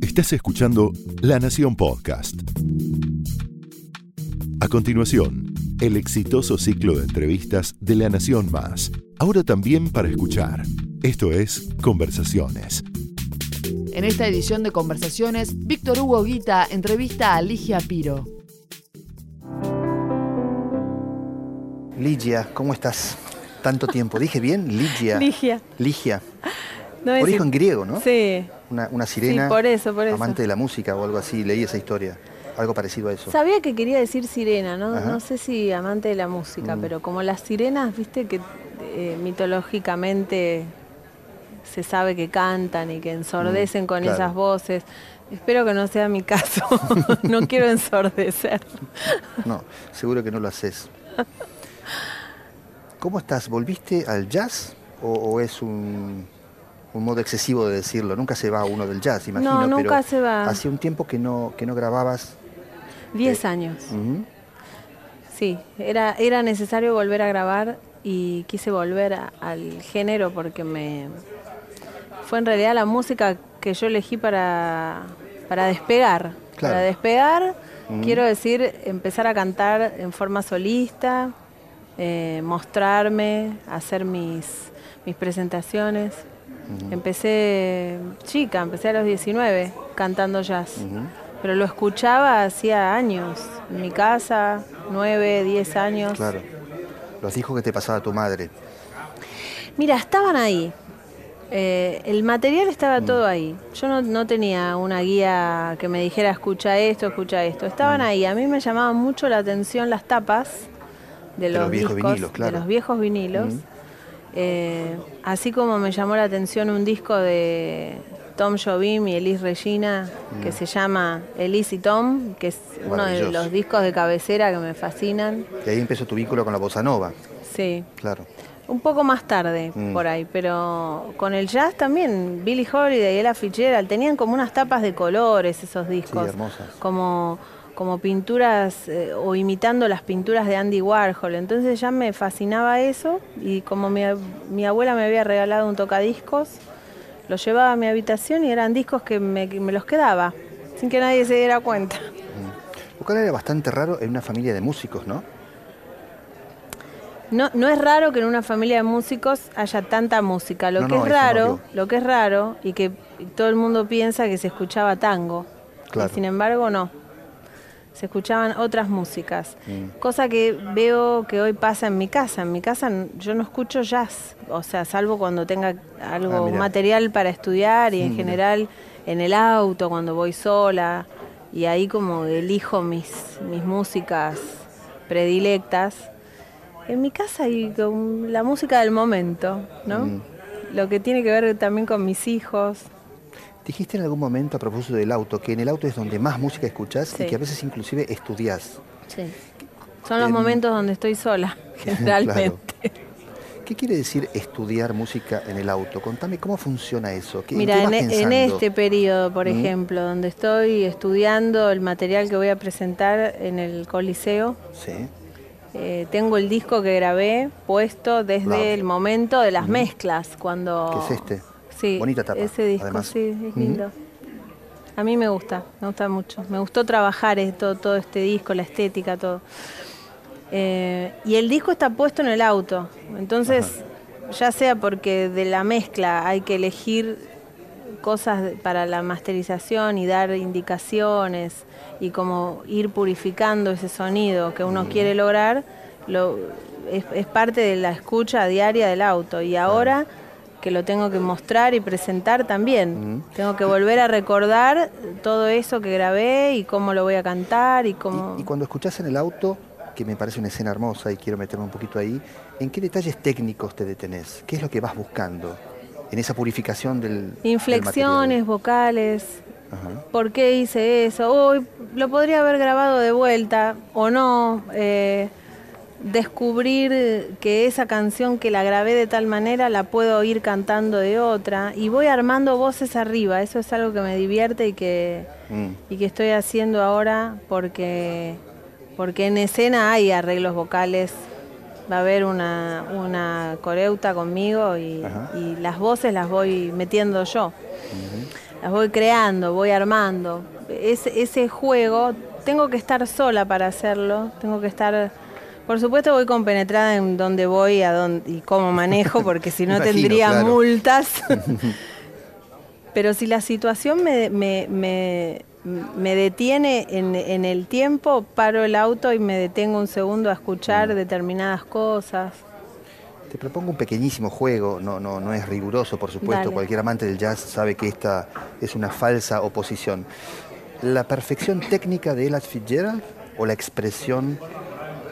Estás escuchando La Nación Podcast. A continuación, el exitoso ciclo de entrevistas de La Nación Más. Ahora también para escuchar. Esto es Conversaciones. En esta edición de Conversaciones, Víctor Hugo Guita entrevista a Ligia Piro. Ligia, ¿cómo estás? Tanto tiempo. ¿Dije bien? Ligia. Ligia. Ligia. No es Origen griego, ¿no? Sí. Una, una sirena. Sí, por eso, por eso. Amante de la música o algo así. Leí esa historia. Algo parecido a eso. Sabía que quería decir sirena, ¿no? Ajá. No sé si amante de la música, Mm. pero como las sirenas, viste que eh, mitológicamente se sabe que cantan y que ensordecen Mm, con claro. esas voces. Espero que no sea mi caso. no quiero ensordecer. No, seguro que no lo haces. ¿Cómo estás? ¿Volviste al jazz o, o es un, un modo excesivo de decirlo? Nunca se va uno del jazz, imagino. No, nunca pero se va. Hacía un tiempo que no, que no grababas. Diez años. Ujú. Sí, era, era necesario volver a grabar y quise volver a- al género porque me fue en realidad la música que yo elegí para, para despegar. Claro. Para despegar, quiero decir, empezar a cantar en forma solista, eh, mostrarme, hacer mis, mis presentaciones. Empecé chica, empecé a los 19 cantando jazz. Pero lo escuchaba hacía años, en mi casa, nueve, diez años. Claro. Los discos que te pasaba tu madre. Mira, estaban ahí. Eh, el material estaba todo ahí. Yo no, no tenía una guía que me dijera escucha esto, escucha esto. Estaban ahí. A mí me llamaban mucho la atención las tapas de De los, los viejos vinilos, claro. de los viejos vinilos. Mm. Eh, así como me llamó la atención un disco de Tom Jobim y Elis Regina que se llama Elis y Tom, que es uno de Mm. Los discos de cabecera que me fascinan. Y ahí empezó tu vínculo con la bossa nova. Sí, Claro. un poco más tarde Mm. por ahí, pero con el jazz también, Billie Holiday y Ella Fitzgerald tenían como unas tapas de colores esos discos. hermosas. Como, como pinturas eh, o imitando las pinturas de Andy Warhol. Entonces ya me fascinaba eso y como mi, ab- mi abuela me había regalado un tocadiscos, los llevaba a mi habitación y eran discos que me, que me los quedaba, sin que nadie se diera cuenta. Lo cual era bastante raro en una familia de músicos, ¿no? No, no es raro que en una familia de músicos haya tanta música. Lo No, que no, es no raro, lo que es raro y que todo el mundo piensa que se escuchaba tango. Claro. Y sin embargo, no. Se escuchaban otras músicas. Mm. Cosa que veo que hoy pasa en mi casa. En mi casa yo no escucho jazz. O sea, salvo cuando tenga algo Ah, material para estudiar y en Mm, mirá. general en el auto, cuando voy sola. Y ahí como elijo mis, mis músicas predilectas. En mi casa hay con la música del momento, ¿no? Mm. Lo que tiene que ver también con mis hijos. Dijiste en algún momento a propósito del auto que en el auto es donde más música escuchás Sí. y que a veces inclusive estudiás. Son los En- momentos donde estoy sola, generalmente. ¿Qué quiere decir estudiar música en el auto? Contame cómo funciona eso. ¿Qué, en Mira, en, e- en este periodo, por Mm. ejemplo, donde estoy estudiando el material que voy a presentar en el Coliseo, Sí. eh, tengo el disco que grabé puesto desde el momento de las mezclas, cuando... ¿Qué es este? Sí, Bonita tapa, ese disco, además. sí, es lindo. A mí me gusta, me gusta mucho. Me gustó trabajar esto, todo este disco, la estética, todo. Eh, y el disco está puesto en el auto. Entonces, ya sea porque de la mezcla hay que elegir cosas para la masterización y dar indicaciones y como ir purificando ese sonido que uno quiere lograr, lo, es, es parte de la escucha diaria del auto. Y ahora que lo tengo que mostrar y presentar también, tengo que volver a recordar todo eso que grabé y cómo lo voy a cantar y cómo... Y, y cuando escuchás en el auto, que me parece una escena hermosa y quiero meterme un poquito ahí, ¿en qué detalles técnicos te detenés? ¿Qué es lo que vas buscando en esa purificación del Inflexiones vocales, Ajá. ¿por qué hice eso? Uy, lo podría haber grabado de vuelta o no. eh, descubrir que esa canción que la grabé de tal manera la puedo ir cantando de otra y voy armando voces arriba. Eso es algo que me divierte y que, Mm. y que estoy haciendo ahora porque, porque en escena hay arreglos vocales. Va a haber una, una coreuta conmigo y, las voces las voy metiendo yo. las voy creando, voy armando. Ese juego, tengo que estar sola para hacerlo, tengo que estar... Por supuesto voy compenetrada en dónde voy a dónde, y cómo manejo, porque si no Imagino, tendría claro. multas. Pero si la situación me, me- me- me detiene en, en el tiempo, paro el auto y me detengo un segundo a escuchar determinadas cosas. Te propongo un pequeñísimo juego, no, no, no es riguroso, por supuesto. Dale. Cualquier amante del jazz sabe que esta es una falsa oposición. ¿La perfección técnica de Ella Fitzgerald o la expresión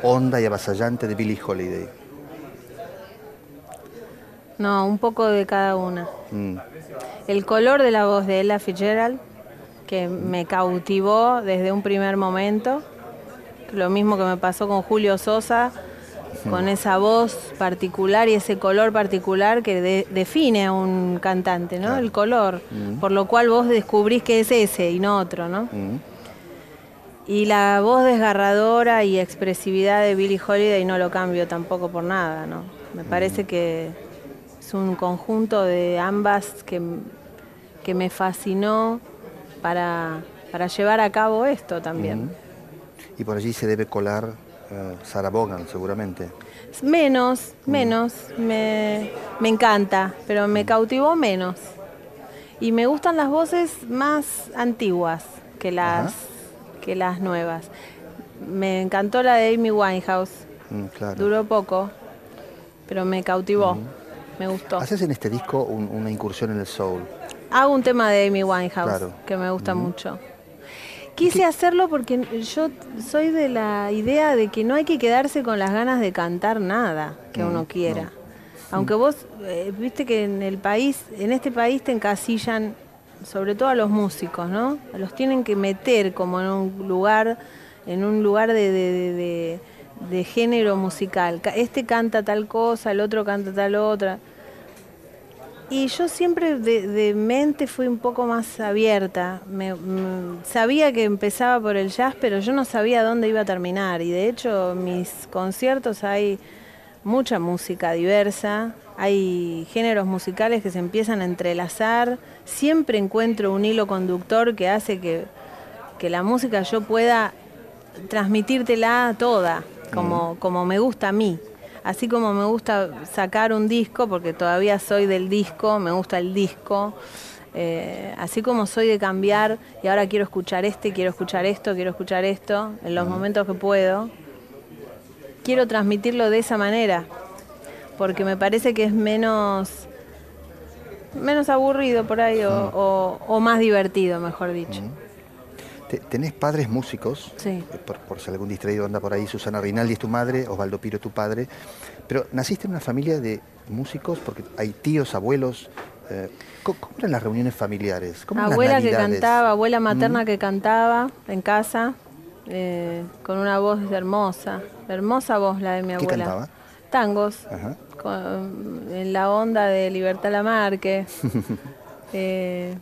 honda y avasallante de Billie Holiday? No, un poco de cada una. Mm, El color de la voz de Ella Fitzgerald, que me cautivó desde un primer momento. Lo mismo que me pasó con Julio Sosa, con esa voz particular y ese color particular que de- define a un cantante, ¿no? El color, por lo cual vos descubrís que es ese y no otro, ¿no? Y la voz desgarradora y expresividad de Billie Holiday no lo cambio tampoco por nada, ¿no? Me parece que es un conjunto de ambas que, que me fascinó para, para llevar a cabo esto también. Y por allí se debe colar eh, Sarah Vaughan, seguramente. Menos, menos, me, me encanta, pero me cautivó menos. Y me gustan las voces más antiguas que las, que las nuevas. Me encantó la de Amy Winehouse. Mm, claro. Duró poco, pero me cautivó, me gustó. Haces en este disco un- una incursión en el soul. Hago un tema de Amy Winehouse Claro. que me gusta mucho. Quise hacerlo porque yo soy de la idea de que no hay que quedarse con las ganas de cantar nada que uno quiera. Aunque vos, eh, viste que en el país, en este país te encasillan, sobre todo a los músicos, ¿no? Los tienen que meter como en un lugar, en un lugar de, de- de- de- género musical. Ca- Este canta tal cosa, el otro canta tal otra. Y yo siempre de, de mente fui un poco más abierta. Me- sabía que empezaba por el jazz, pero yo no sabía dónde iba a terminar. Y de hecho, mis conciertos hay mucha música diversa, hay géneros musicales que se empiezan a entrelazar. Siempre encuentro un hilo conductor que hace que, que la música yo pueda transmitírtela toda, como, como me gusta a mí. Así como me gusta sacar un disco, porque todavía soy del disco, me gusta el disco. eh, así como soy de cambiar y ahora quiero escuchar este, quiero escuchar esto, quiero escuchar esto, en los momentos que puedo, quiero transmitirlo de esa manera, porque me parece que es menos, menos aburrido por ahí o, o- o más divertido, mejor dicho. Te- ¿Tenés padres músicos? Sí. Eh, Por, por si algún distraído anda por ahí, Susana Rinaldi es tu madre, Osvaldo Piro tu padre. Pero naciste en una familia de músicos porque hay tíos, abuelos. eh, ¿cómo, eran las reuniones familiares? ¿Cómo eran las Abuela que cantaba, abuela materna que cantaba en casa, eh, con una voz hermosa, hermosa voz la de mi ¿Qué abuela. cantaba? Tangos, Ajá. con- en la onda de Libertad Lamarque. eh,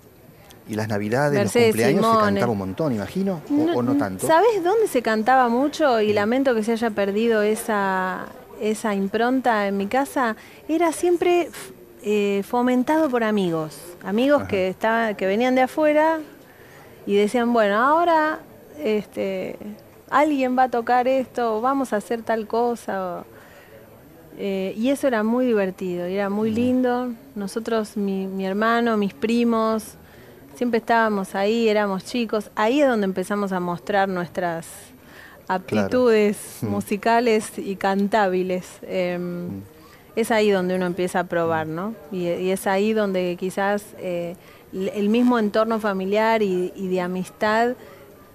Y las Navidades, Mercedes los cumpleaños se cantaba un montón, imagino, o, o no tanto. ¿Sabes dónde se cantaba mucho? Y lamento que se haya perdido esa, esa impronta en mi casa. Era siempre eh, fomentado por amigos. Amigos que, estaban, que venían de afuera y decían, bueno, ahora este, alguien va a tocar esto, o vamos a hacer tal cosa. o- eh, y eso era muy divertido, y era muy lindo. Nosotros, mi, mi hermano, mis primos, siempre estábamos ahí, éramos chicos. Ahí es donde empezamos a mostrar nuestras aptitudes musicales y cantables. Eh, Es ahí donde uno empieza a probar, ¿no? Y, y es ahí donde quizás eh, el mismo entorno familiar y, y de amistad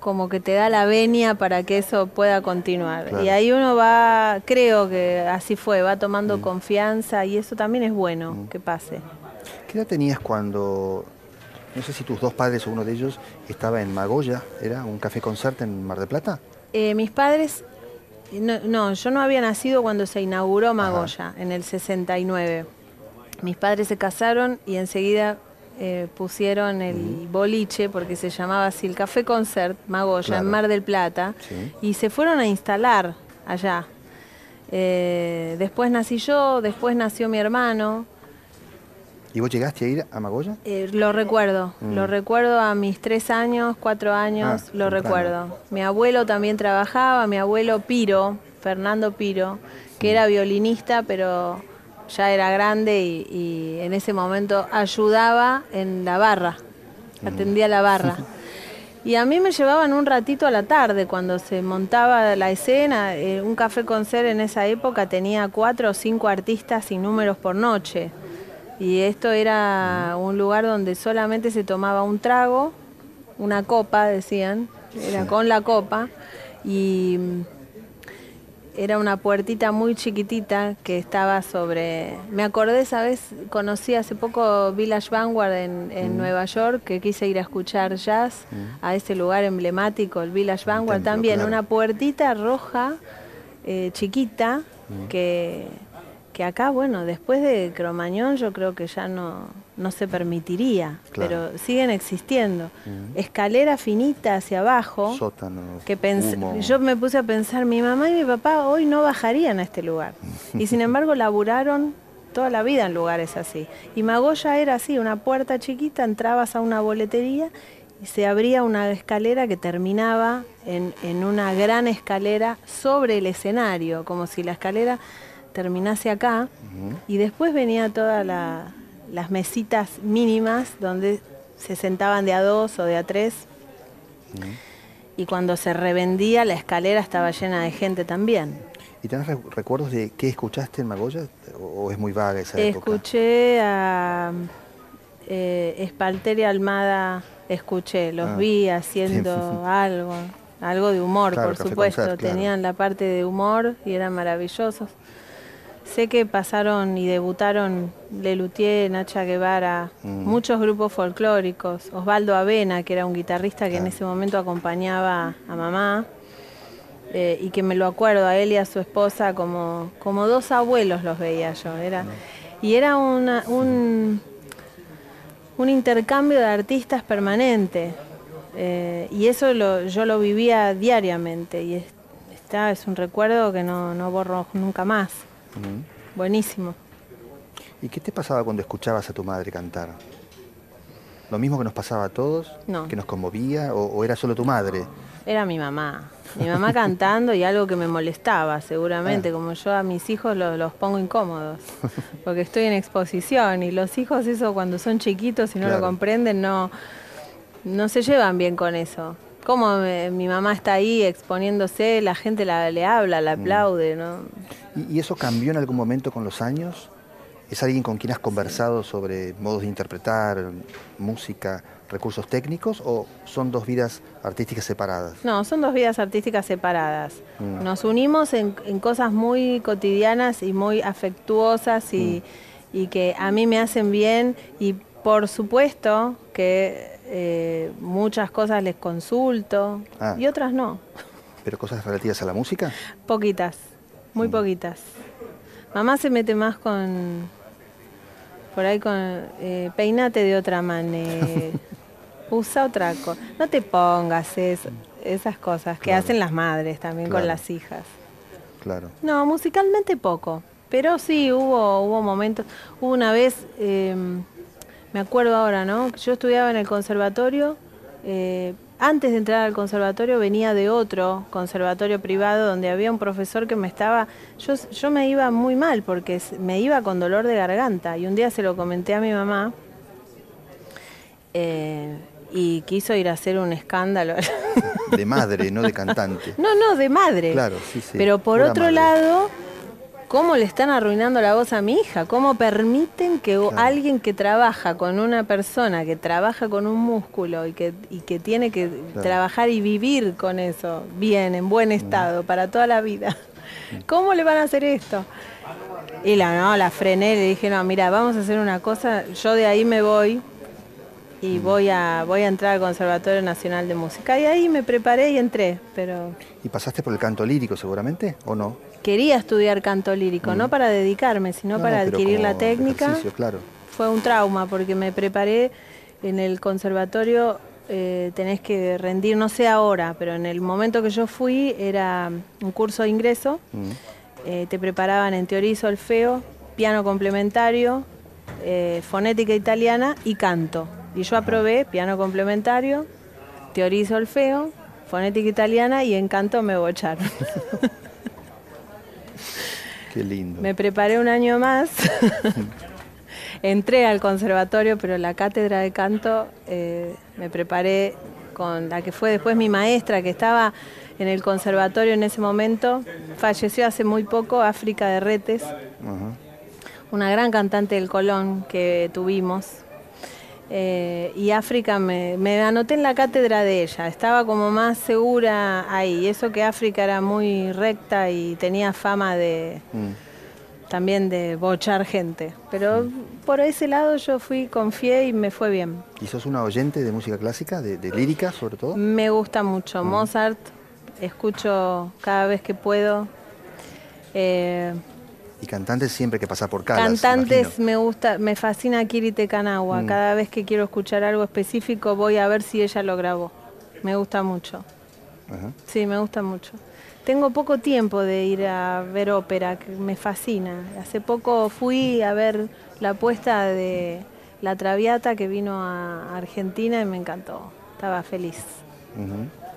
como que te da la venia para que eso pueda continuar. Claro. Y ahí uno va, creo que así fue, va tomando confianza y eso también es bueno que pase. ¿Qué edad tenías cuando, no sé si tus dos padres o uno de ellos estaba en Magoya, era un café concert en Mar del Plata? Eh, mis padres, no, no, yo no había nacido cuando se inauguró Magoya, en el 69. Mis padres se casaron y enseguida eh, pusieron el boliche, porque se llamaba así, el Café Concert Magoya, Claro. en Mar del Plata, Sí. y se fueron a instalar allá. Eh, después nací yo, después nació mi hermano. ¿Y vos llegaste a ir a Magoya? Eh, lo recuerdo, Mm. lo recuerdo a mis tres años, cuatro años, Ah, lo recuerdo. Mi abuelo también trabajaba, mi abuelo Piro, Fernando Piro, que Mm. era violinista, pero ya era grande y, y en ese momento ayudaba en la barra, Mm. atendía la barra. Y a mí me llevaban un ratito a la tarde cuando se montaba la escena. eh, un café concert en esa época tenía cuatro o cinco artistas sin números por noche. Y esto era un lugar donde solamente se tomaba un trago, una copa, decían, era con la copa. Y mm, era una puertita muy chiquitita que estaba sobre... Me acordé, ¿sabes? Conocí hace poco Village Vanguard en, en Nueva York, que quise ir a escuchar jazz a ese lugar emblemático, el Village Vanguard también. claro. Una puertita roja, eh, chiquita, que, que acá, bueno, después de Cromañón yo creo que ya no, no se permitiría, Claro. pero siguen existiendo. Escalera finita hacia abajo que humo. yo me puse a pensar, mi mamá y mi papá hoy no bajarían a este lugar. Y sin embargo laburaron toda la vida en lugares así. Y Magoya era así, una puerta chiquita, entrabas a una boletería y se abría una escalera que terminaba en, en una gran escalera sobre el escenario, como si la escalera terminase acá. Y después venía todas la- las mesitas mínimas donde se sentaban de a dos o de a tres y cuando se revendía la escalera estaba llena de gente también. ¿Y tenés re- recuerdos de qué escuchaste en Magoya? ¿O, es muy vaga esa época? Escuché a eh, Espalter y Almada, escuché, los Ah, vi haciendo algo, algo de humor, Claro, por supuesto. Concert, claro. Tenían la parte de humor y eran maravillosos. Sé que pasaron y debutaron Lelutier, Nacha Guevara, Mm. muchos grupos folclóricos, Osvaldo Avena, que era un guitarrista que en ese momento acompañaba a mamá, eh, y que me lo acuerdo a él y a su esposa como, como dos abuelos los veía yo. Era, y era una- un, un intercambio de artistas permanente. eh, y eso lo- yo lo vivía diariamente. Y es, está, es un recuerdo que no, no borro nunca más. Ujú. Buenísimo. ¿Y qué te pasaba cuando escuchabas a tu madre cantar? ¿Lo mismo que nos pasaba a todos? No. ¿Que nos conmovía? ¿O, o era solo tu madre? Era mi mamá. Mi mamá cantando y algo que me molestaba, seguramente, Ah. como yo a mis hijos lo- los pongo incómodos, porque estoy en exposición y los hijos eso cuando son chiquitos y no Claro. lo comprenden no, no se llevan bien con eso. Como eh, mi mamá está ahí exponiéndose, la gente la, le habla, Mm. la aplaude, ¿no? ¿Y, eso cambió en algún momento con los años? ¿Es alguien con quien has conversado sobre modos de interpretar, música, recursos técnicos? ¿O son dos vidas artísticas separadas? No, son dos vidas artísticas separadas. Mm. Nos unimos en, en cosas muy cotidianas y muy afectuosas y, Mm. y que a mí me hacen bien y por supuesto que eh, muchas cosas les consulto Ah. y otras no, ¿Pero cosas relativas a la música? poquitas, muy poquitas. Mamá se mete más con, por ahí con, eh, peinate de otra manera, usa otra cosa, no te pongas eso, esas cosas que Claro. hacen las madres también con las hijas. Claro. No, musicalmente poco, pero sí hubo, hubo momentos, hubo una vez, eh, me acuerdo ahora, ¿no? Yo estudiaba en el conservatorio, eh, antes de entrar al conservatorio venía de otro conservatorio privado donde había un profesor que me estaba, yo, yo me iba muy mal porque me iba con dolor de garganta y un día se lo comenté a mi mamá eh, y quiso ir a hacer un escándalo. De madre, no de cantante. No, no, de madre. Claro, sí, sí. Pero por otro madre. lado, ¿cómo le están arruinando la voz a mi hija? ¿Cómo permiten que Claro. alguien que trabaja con una persona, que trabaja con un músculo y que, y que tiene que Claro. trabajar y vivir con eso bien, en buen estado, para toda la vida? ¿Cómo le van a hacer esto? Y la, no, la frené, le dije, no, mira, vamos a hacer una cosa, yo de ahí me voy y voy a, voy a entrar al Conservatorio Nacional de Música. Y ahí me preparé y entré, pero ¿Y pasaste por el canto lírico seguramente o no? Quería estudiar canto lírico, no para dedicarme, sino No, para adquirir la técnica. claro. Fue un trauma porque me preparé en el conservatorio, eh, tenés que rendir, no sé ahora, pero en el momento que yo fui era un curso de ingreso, Mm. eh, te preparaban en teoría y solfeo, piano complementario eh, fonética italiana y canto. Y yo aprobé piano complementario, teoría y solfeo, fonética italiana y en canto me bocharon. Qué lindo. Me preparé un año más. Entré al conservatorio, pero la cátedra de canto eh, me preparé con la que fue después mi maestra, que estaba en el conservatorio en ese momento. Falleció hace muy poco, África de Retes, una gran cantante del Colón que tuvimos. Eh, y África me, anoté en la cátedra de ella, estaba como más segura ahí. Eso que África era muy recta y tenía fama de mm. también de bochar gente. Pero mm. por ese lado yo fui, confié y me fue bien. ¿Y sos una oyente de música clásica, de, lírica sobre todo? Me gusta mucho. Mm. Mozart, escucho cada vez que puedo. Eh, y cantantes siempre que pasa por Calas. Cantantes me gusta, me fascina Kirite Kanawa. Mm. Cada vez que quiero escuchar algo específico voy a ver si ella lo grabó. Me gusta mucho. Sí, me gusta mucho. Tengo poco tiempo de ir a ver ópera, que me fascina. Hace poco fui a ver la puesta de La Traviata que vino a Argentina y me encantó. Estaba feliz.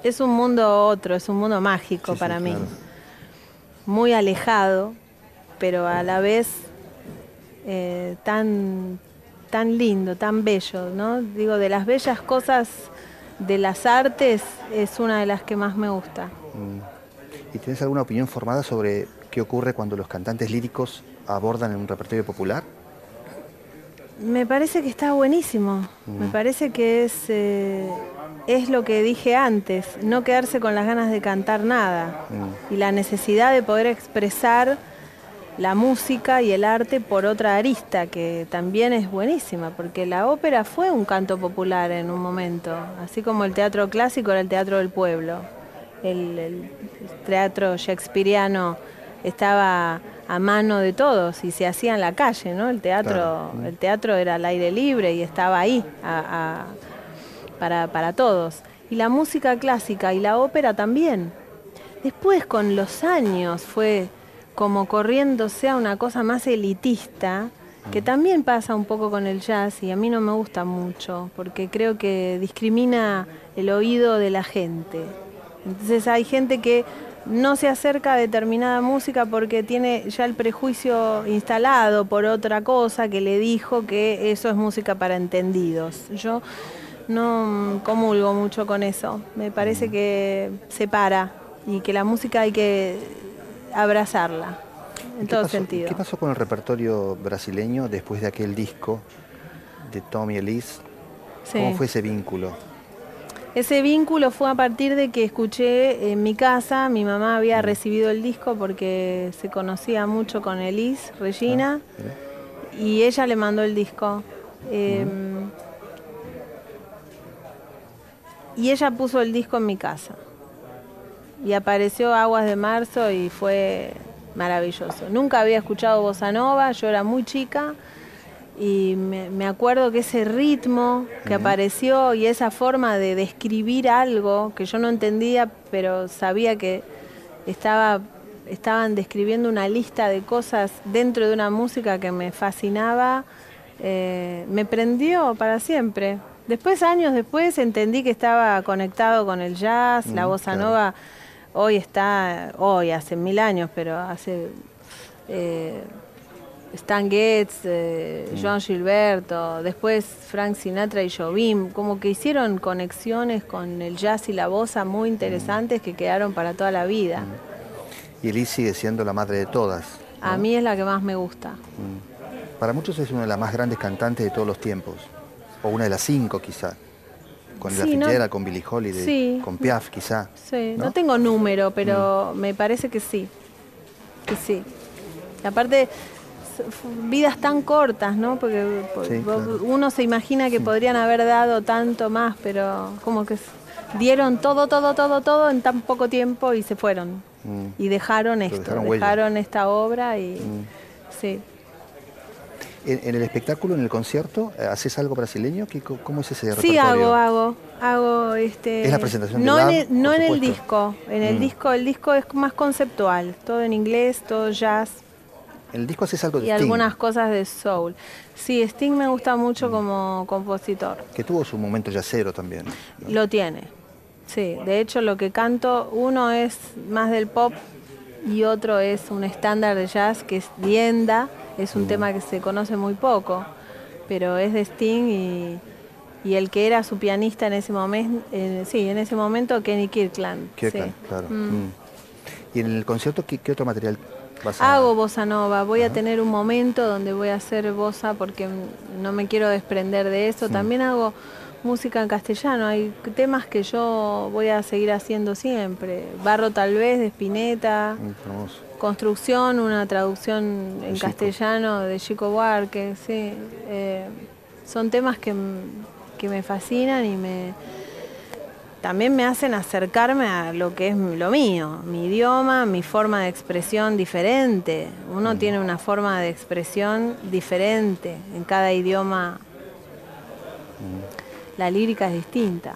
Es un mundo otro, es un mundo mágico para mí. Muy alejado, pero a la vez eh, tan, tan lindo, tan bello, ¿no? Digo, de las bellas cosas de las artes es una de las que más me gusta. Mm. ¿Y tienes alguna opinión formada sobre qué ocurre cuando los cantantes líricos abordan en un repertorio popular? Me parece que está buenísimo. Me mm. parece que es, eh, es lo que dije antes, no quedarse con las ganas de cantar nada mm. y la necesidad de poder expresar la música y el arte por otra arista, que también es buenísima, porque la ópera fue un canto popular en un momento, así como el teatro clásico era el teatro del pueblo. El, teatro shakespeariano estaba a mano de todos y se hacía en la calle, ¿no? El teatro, el teatro era al aire libre y estaba ahí para, para todos. Y la música clásica y la ópera también. Después con los años fue como corriéndose a una cosa más elitista, que también pasa un poco con el jazz y a mí no me gusta mucho, porque creo que discrimina el oído de la gente. Entonces hay gente que no se acerca a determinada música porque tiene ya el prejuicio instalado por otra cosa que le dijo que eso es música para entendidos. Yo no comulgo mucho con eso, me parece que separa y que la música hay que abrazarla, en todo sentido. ¿Qué pasó con el repertorio brasileño después de aquel disco de Tommy Elise? ¿Cómo fue ese vínculo? Ese vínculo fue a partir de que escuché en mi casa, mi mamá había recibido el disco porque se conocía mucho con Elise, Regina, ah, y ella le mandó el disco. Em, y ella puso el disco en mi casa y apareció Aguas de Marzo y fue maravilloso. Nunca había escuchado bossa nova, yo era muy chica y me, acuerdo que ese ritmo que apareció y esa forma de describir algo que yo no entendía, pero sabía que estaba, estaban describiendo una lista de cosas dentro de una música que me fascinaba, eh, me prendió para siempre. Después, años después, entendí que estaba conectado con el jazz, la bossa nova hoy está, hoy hace mil años, pero hace eh, Stan Getz, eh, mm. John Gilberto, después Frank Sinatra y Jobim, como que hicieron conexiones con el jazz y la bossa muy interesantes que quedaron para toda la vida. Mm. Y Elise sigue siendo la madre de todas. A mí es la que más me gusta. Mm. Para muchos es una de las más grandes cantantes de todos los tiempos, o una de las cinco quizás con la Fitzgerald, con Billie Holiday, con Piaf quizá. Sí, ¿no? tengo número, pero mm. me parece que sí. Que sí. aparte, vidas tan cortas, ¿no? Porque uno se imagina que podrían haber dado tanto más, pero como que dieron todo, todo, todo, todo en tan poco tiempo y se fueron. Mm. Y dejaron esto, dejaron, esta obra y mm. sí. En, el espectáculo, en el concierto, eh, ¿haces algo brasileño? ¿Cómo es ese repertorio? Sí, hago, hago. hago este, ¿Es la presentación No, en el, no en el disco. En el mm. disco, el disco es más conceptual. Todo en inglés, todo jazz. En el disco haces algo de y Sting, algunas cosas de soul. Sí, Sting me gusta mucho como compositor. que tuvo su momento yacero también. ¿no? Lo tiene. Sí, de hecho lo que canto, uno es más del pop y otro es un estándar de jazz que es Dienda, es un tema que se conoce muy poco, pero es de Sting y, y el que era su pianista en ese momento, sí, en ese momento Kenny Kirkland. Kirkland, sí. claro. Mm. Mm. Y en el concierto, ¿qué, qué otro material vas a Hago bossa nova, voy a tener un momento donde voy a hacer bossa porque no me quiero desprender de eso. También hago música en castellano, hay temas que yo voy a seguir haciendo siempre. Barro tal vez de Spinetta, Mm, hermoso. Construcción, una traducción en Chico. castellano de Chico Buarque, sí. Eh, son temas que, que me fascinan y me también me hacen acercarme a lo que es lo mío, mi idioma, mi forma de expresión diferente. Uno tiene una forma de expresión diferente en cada idioma. La lírica es distinta.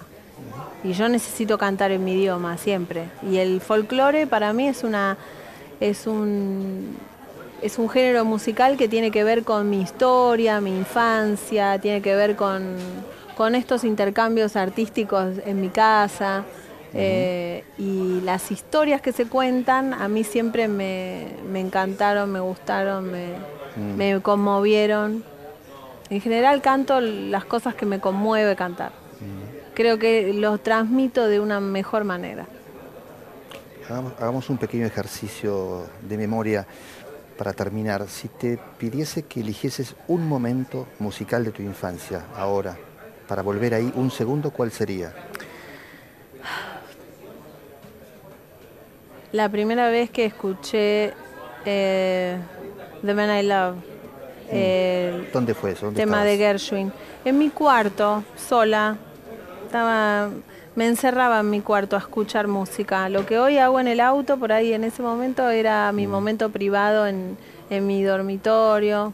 Y yo necesito cantar en mi idioma siempre. Y el folclore para mí es una es un es un género musical que tiene que ver con mi historia, mi infancia, tiene que ver con, con estos intercambios artísticos en mi casa. eh, y las historias que se cuentan a mí siempre me, me encantaron, me gustaron, me, me conmovieron. En general canto las cosas que me conmueve cantar. Creo que los transmito de una mejor manera. Hagamos, hagamos un pequeño ejercicio de memoria para terminar. Si te pidiese que eligieses un momento musical de tu infancia, ahora, para volver ahí un segundo, ¿cuál sería? La primera vez que escuché eh, The Man I Love, el ¿Dónde fue eso? ¿Dónde tema de? Gershwin, en mi cuarto, sola, estaba, me encerraba en mi cuarto a escuchar música. Lo que hoy hago en el auto, por ahí en ese momento era mi momento privado en, en mi dormitorio.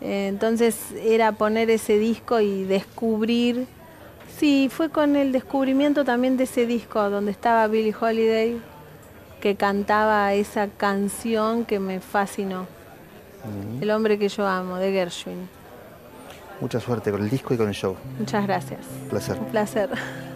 Eh, Entonces era poner ese disco y descubrir. Sí, fue con el descubrimiento también de ese disco donde estaba Billie Holiday, que cantaba esa canción que me fascinó. El hombre que yo amo, de Gershwin. Mucha suerte con el disco y con el show. Muchas gracias. Un placer. Un placer.